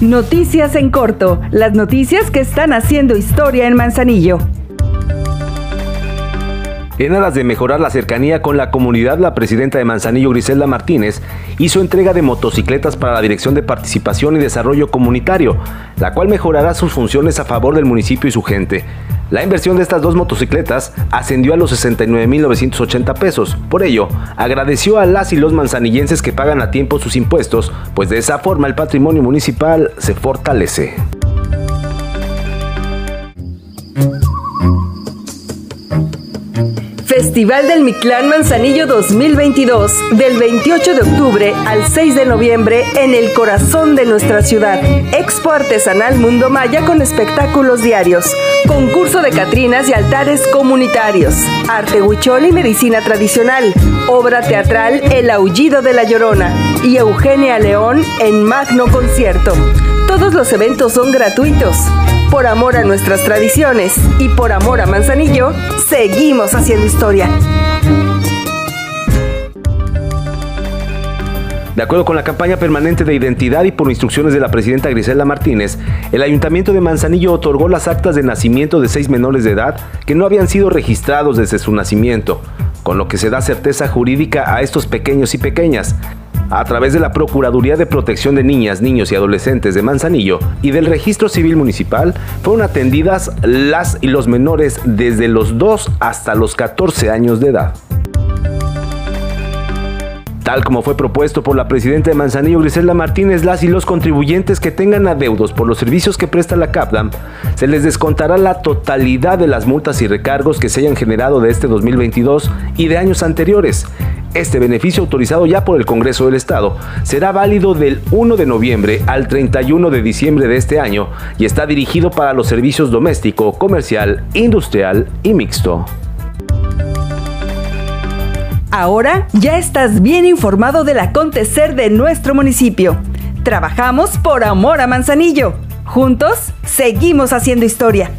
Noticias en corto, las noticias que están haciendo historia en Manzanillo. En aras de mejorar la cercanía con la comunidad, la presidenta de Manzanillo, Griselda Martínez, hizo entrega de motocicletas para la Dirección de Participación y Desarrollo Comunitario, la cual mejorará sus funciones a favor del municipio y su gente. La inversión de estas dos motocicletas ascendió a los 69.980 pesos. Por ello, agradeció a las y los manzanillenses que pagan a tiempo sus impuestos, pues de esa forma el patrimonio municipal se fortalece. Festival del Mictlán Manzanillo 2022, del 28 de octubre al 6 de noviembre en el corazón de nuestra ciudad. Expo Artesanal Mundo Maya con espectáculos diarios, concurso de catrinas y altares comunitarios, arte huichol y medicina tradicional, obra teatral El Aullido de la Llorona y Eugenia León en magno concierto. Todos los eventos son gratuitos. Por amor a nuestras tradiciones y por amor a Manzanillo, seguimos haciendo historia. De acuerdo con la campaña permanente de identidad y por instrucciones de la presidenta Griselda Martínez, el ayuntamiento de Manzanillo otorgó las actas de nacimiento de seis menores de edad que no habían sido registrados desde su nacimiento, con lo que se da certeza jurídica a estos pequeños y pequeñas, a través de la Procuraduría de Protección de Niñas, Niños y Adolescentes de Manzanillo y del Registro Civil Municipal, fueron atendidas las y los menores desde los 2 hasta los 14 años de edad. Tal como fue propuesto por la presidenta de Manzanillo, Griselda Martínez, las y los contribuyentes que tengan adeudos por los servicios que presta la CAPDAM, se les descontará la totalidad de las multas y recargos que se hayan generado de este 2022 y de años anteriores, este beneficio autorizado ya por el Congreso del Estado será válido del 1 de noviembre al 31 de diciembre de este año y está dirigido para los servicios doméstico, comercial, industrial y mixto. Ahora ya estás bien informado del acontecer de nuestro municipio. Trabajamos por amor a Manzanillo. Juntos seguimos haciendo historia.